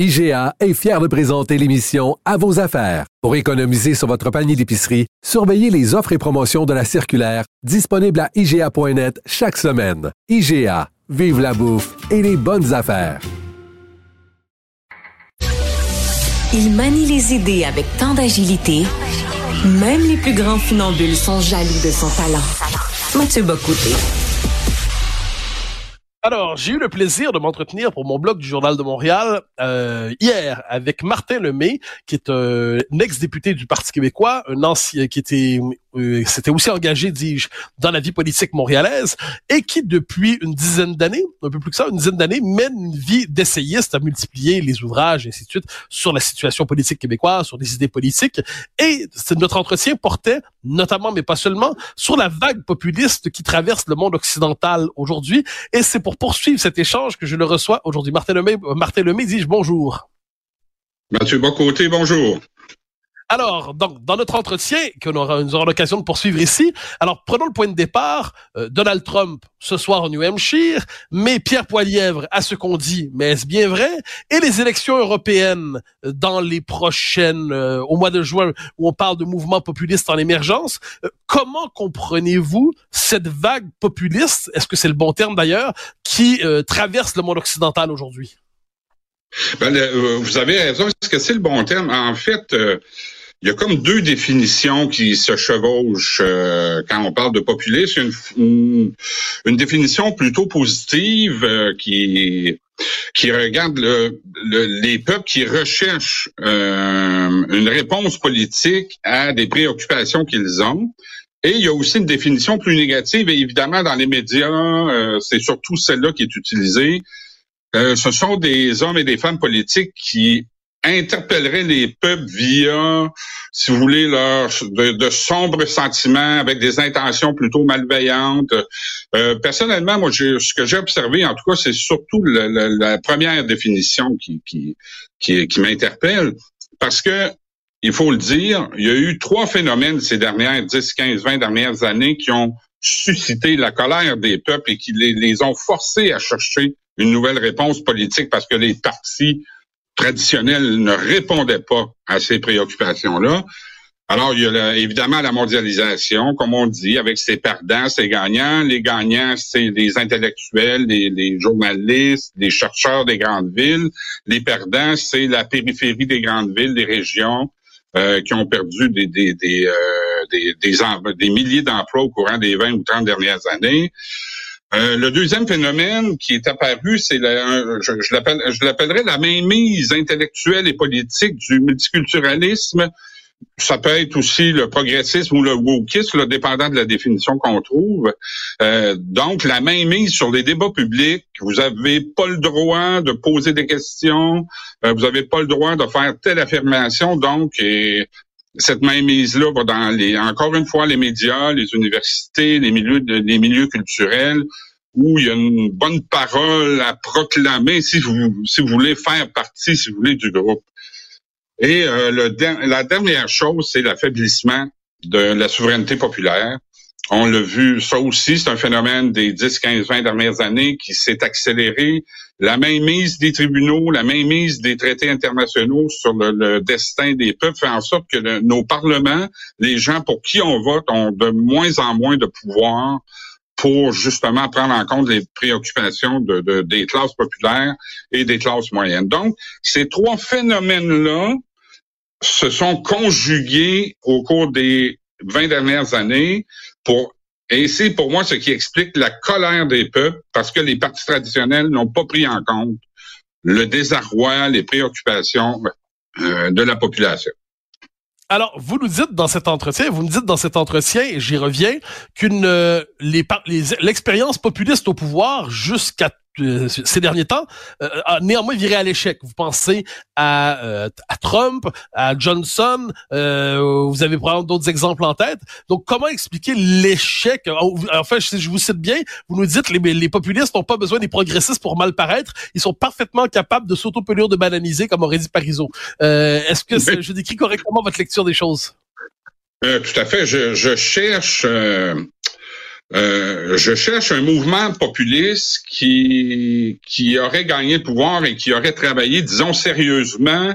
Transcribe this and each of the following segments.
IGA est fier de présenter l'émission À vos affaires. Pour économiser sur votre panier d'épicerie, surveillez les offres et promotions de la circulaire disponible à IGA.net chaque semaine. IGA, vive la bouffe et les bonnes affaires. Il manie les idées avec tant d'agilité, même les plus grands funambules sont jaloux de son talent. Mathieu Bocoté. Alors, j'ai eu le plaisir de m'entretenir pour mon blog du Journal de Montréal euh, hier avec Martin Lemay, qui est un ex-député du Parti québécois, un ancien qui était euh, s'était aussi engagé, dis-je, dans la vie politique montréalaise et qui, depuis une dizaine d'années, un peu plus que ça, une dizaine d'années, mène une vie d'essayiste à multiplier les ouvrages, et ainsi de suite, sur la situation politique québécoise, sur des idées politiques. Et notre entretien portait notamment, mais pas seulement, sur la vague populiste qui traverse le monde occidental aujourd'hui. Et c'est pour poursuivre cet échange que je le reçois aujourd'hui. Martin Lemay, Martin Lemay, dis-je bonjour. Mathieu Bocoté, bonjour. Alors, donc, dans notre entretien, que nous aurons, l'occasion de poursuivre ici, alors prenons le point de départ. Euh, Donald Trump, ce soir au New Hampshire, mais Pierre Poilièvre à ce qu'on dit, mais est-ce bien vrai? Et les élections européennes euh, dans les prochaines, euh, au mois de juin, où on parle de mouvements populistes en émergence. comment comprenez-vous cette vague populiste, est-ce que c'est le bon terme d'ailleurs, qui traverse le monde occidental aujourd'hui? Ben, vous avez raison. Est-ce que c'est le bon terme? En fait, il y a comme deux définitions qui se chevauchent euh, quand on parle de populisme. Une, une, définition plutôt positive euh, qui qui regarde le, les peuples qui recherchent euh, une réponse politique à des préoccupations qu'ils ont. Et il y a aussi une définition plus négative, et évidemment, dans les médias, c'est surtout celle-là qui est utilisée. Ce sont des hommes et des femmes politiques qui interpellerait les peuples via, si vous voulez, leur, de, sombres sentiments avec des intentions plutôt malveillantes. Euh, personnellement, moi, ce que j'ai observé, en tout cas, c'est surtout la, première définition qui, qui, qui, qui m'interpelle, parce que il faut le dire, il y a eu trois phénomènes ces dernières 10, 15, 20 dernières années qui ont suscité la colère des peuples et qui les, les ont forcés à chercher une nouvelle réponse politique parce que les partis traditionnel ne répondait pas à ces préoccupations-là. Alors, il y a évidemment la mondialisation, comme on dit, avec ses perdants, ses gagnants. Les gagnants, c'est les intellectuels, les, journalistes, les chercheurs des grandes villes. Les perdants, c'est la périphérie des grandes villes, des régions euh, qui ont perdu des, des, des, euh, des, des milliers d'emplois au courant des 20 ou 30 dernières années. Euh, le deuxième phénomène qui est apparu, c'est je, je l'appellerais la mainmise intellectuelle et politique du multiculturalisme. Ça peut être aussi le progressisme ou le wokisme, dépendant de la définition qu'on trouve. Euh, donc, la mainmise sur les débats publics. Vous avez pas le droit de poser des questions. Euh, vous avez pas le droit de faire telle affirmation. Donc, et cette mainmise-là va dans les, encore une fois, les médias, les universités, les milieux, les milieux culturels, où il y a une bonne parole à proclamer si vous, si vous voulez faire partie, si vous voulez, du groupe. Et euh, la dernière chose, c'est l'affaiblissement de la souveraineté populaire. On l'a vu, ça aussi, c'est un phénomène des 10, 15, 20 dernières années qui s'est accéléré. La mainmise des tribunaux, la mainmise des traités internationaux sur le, destin des peuples fait en sorte que nos parlements, les gens pour qui on vote, ont de moins en moins de pouvoir pour justement prendre en compte les préoccupations de, des classes populaires et des classes moyennes. Donc, ces trois phénomènes-là se sont conjugués au cours des 20 dernières années pour et c'est pour moi ce qui explique la colère des peuples parce que les partis traditionnels n'ont pas pris en compte le désarroi, les préoccupations euh, de la population. Alors, vous nous dites dans cet entretien, vous me dites dans cet entretien, et j'y reviens, qu'une euh, l'expérience populiste au pouvoir jusqu'à euh, ces derniers temps euh, a néanmoins viré à l'échec. Vous pensez à, euh, à Trump, à Johnson, vous avez probablement d'autres exemples en tête. Donc, comment expliquer l'échec? Enfin, si je vous cite bien, vous nous dites les, les populistes n'ont pas besoin des progressistes pour mal paraître. Ils sont parfaitement capables de s'auto-pelure de bananiser, comme aurait dit Parizeau. Est-ce que je décris correctement votre lecture des choses? Tout à fait. Je, je cherche Euh, je cherche un mouvement populiste qui, qui aurait gagné le pouvoir et qui aurait travaillé, disons, sérieusement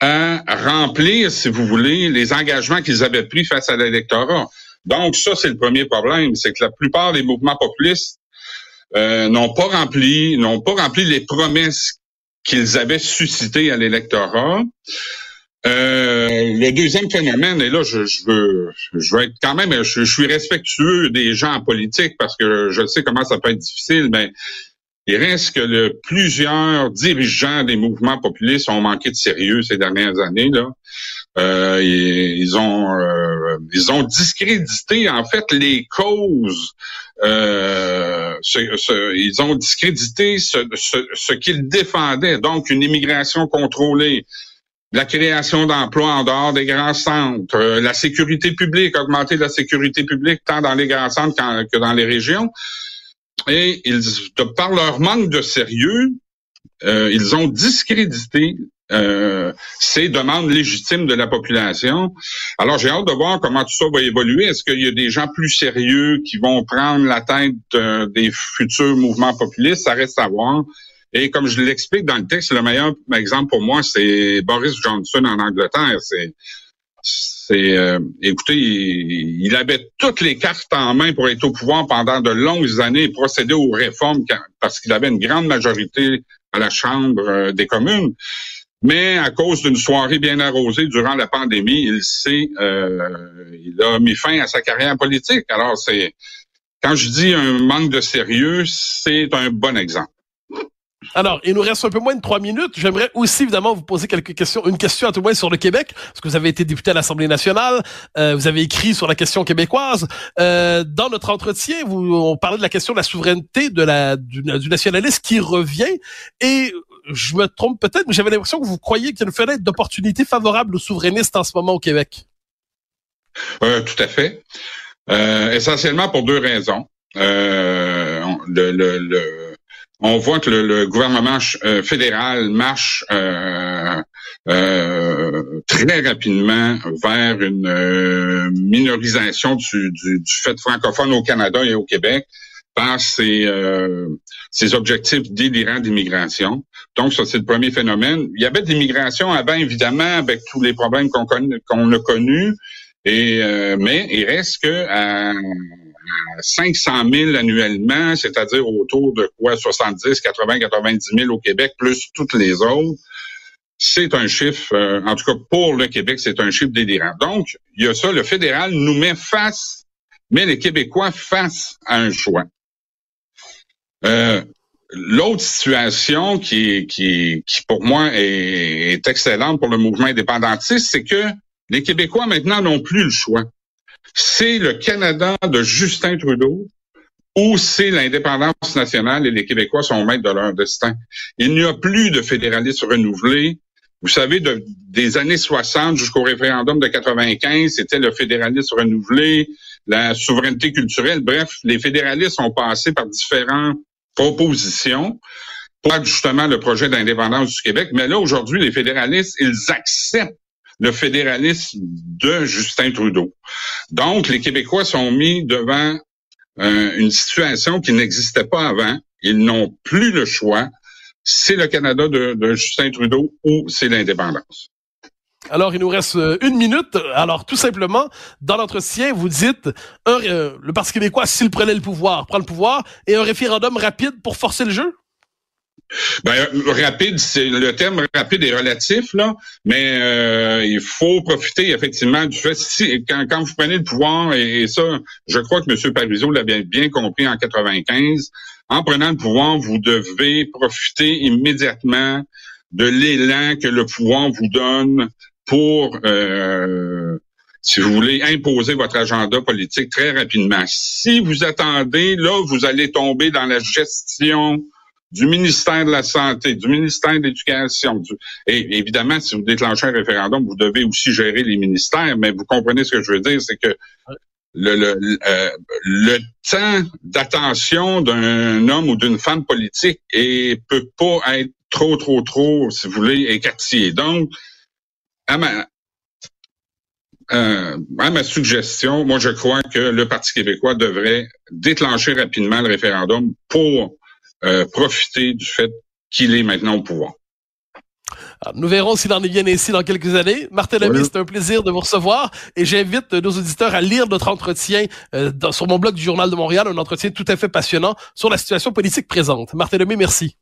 à remplir, si vous voulez, les engagements qu'ils avaient pris face à l'électorat. Donc, ça, c'est le premier problème, c'est que la plupart des mouvements populistes euh, n'ont pas rempli, n'ont pas rempli les promesses qu'ils avaient suscitées à l'électorat. Euh, le deuxième phénomène, et là, je, veux, je veux être quand même, je, suis respectueux des gens en politique parce que je sais comment ça peut être difficile, mais il reste que le, plusieurs dirigeants des mouvements populistes ont manqué de sérieux ces dernières années. Là, euh, ils ont euh, ils ont discrédité en fait les causes. Euh, ils ont discrédité ce, ce, ce qu'ils défendaient, donc une immigration contrôlée, la création d'emplois en dehors des grands centres, euh, la sécurité publique, augmenter la sécurité publique tant dans les grands centres que dans les régions. Et ils, par leur manque de sérieux, euh, ils ont discrédité euh, ces demandes légitimes de la population. Alors j'ai hâte de voir comment tout ça va évoluer. Est-ce qu'il y a des gens plus sérieux qui vont prendre la tête des futurs mouvements populistes? Ça reste à voir. Et comme je l'explique dans le texte, le meilleur exemple pour moi, c'est Boris Johnson en Angleterre. C'est c'est euh, écoutez, il, avait toutes les cartes en main pour être au pouvoir pendant de longues années et procéder aux réformes parce qu'il avait une grande majorité à la Chambre euh, des communes. Mais à cause d'une soirée bien arrosée durant la pandémie, il s'est euh, il a mis fin à sa carrière politique. Alors c'est quand je dis un manque de sérieux, c'est un bon exemple. Alors, il nous reste un peu moins de trois minutes. J'aimerais aussi évidemment vous poser quelques questions, une question à tout moins sur le Québec, parce que vous avez été député à l'Assemblée nationale, euh, vous avez écrit sur la question québécoise. Euh, dans notre entretien, vous, on parlait de la question de la souveraineté de la du, du nationalisme qui revient, et je me trompe peut-être, mais j'avais l'impression que vous croyez qu'il y a une fenêtre d'opportunité favorable aux souverainistes en ce moment au Québec. Euh, tout à fait. Euh, essentiellement pour deux raisons. Euh, le, le on voit que le, gouvernement euh, fédéral marche euh, euh, très rapidement vers une minorisation du, fait francophone au Canada et au Québec par ses, objectifs délirants d'immigration. Donc, ça, c'est le premier phénomène. Il y avait de l'immigration avant, évidemment, avec tous les problèmes qu'on a connus. Mais il reste que 500 000 annuellement, c'est-à-dire autour de quoi 70, 80, 90 000 au Québec, plus toutes les autres. C'est un chiffre, euh, en tout cas pour le Québec, c'est un chiffre délirant. Donc, il y a ça, le fédéral nous met face, met les Québécois face à un choix. Euh, L'autre situation qui, qui, qui, pour moi, est, est excellente pour le mouvement indépendantiste, c'est que les Québécois maintenant n'ont plus le choix c'est le Canada de Justin Trudeau ou c'est l'indépendance nationale et les Québécois sont maîtres de leur destin. Il n'y a plus de fédéralisme renouvelé. Vous savez, des années 60 jusqu'au référendum de 95, c'était le fédéralisme renouvelé, la souveraineté culturelle. Bref, les fédéralistes ont passé par différentes propositions pour justement le projet d'indépendance du Québec. Mais là, aujourd'hui, les fédéralistes, ils acceptent le fédéralisme de Justin Trudeau. Donc, les Québécois sont mis devant euh, une situation qui n'existait pas avant. Ils n'ont plus le choix. C'est le Canada de, Justin Trudeau ou c'est l'indépendance. Alors, il nous reste euh, une minute. Alors, tout simplement, dans l'entretien, vous dites euh, le Parti québécois, s'il prenait le pouvoir, prend le pouvoir, et un référendum rapide pour forcer le jeu? Ben, rapide, c'est le terme rapide est relatif, là, mais euh, il faut profiter effectivement du fait si quand, quand vous prenez le pouvoir, et, ça, je crois que M. Parizeau l'a bien, bien compris en 95, en prenant le pouvoir, vous devez profiter immédiatement de l'élan que le pouvoir vous donne pour euh, si vous voulez imposer votre agenda politique très rapidement. Si vous attendez, là, vous allez tomber dans la gestion du ministère de la Santé, du ministère de l'Éducation. Et évidemment, si vous déclenchez un référendum, vous devez aussi gérer les ministères, mais vous comprenez ce que je veux dire, c'est que le, le, le temps d'attention d'un homme ou d'une femme politique et peut pas être trop, trop, trop, si vous voulez, écartillé. Donc, euh, à ma suggestion, moi je crois que le Parti québécois devrait déclencher rapidement le référendum pour profiter du fait qu'il est maintenant au pouvoir. nous verrons s'il en est bien ainsi dans quelques années. Martin Lemay, c'est un plaisir de vous recevoir et j'invite nos auditeurs à lire notre entretien euh, sur mon blog du Journal de Montréal, un entretien tout à fait passionnant sur la situation politique présente. Martin Lemay, merci.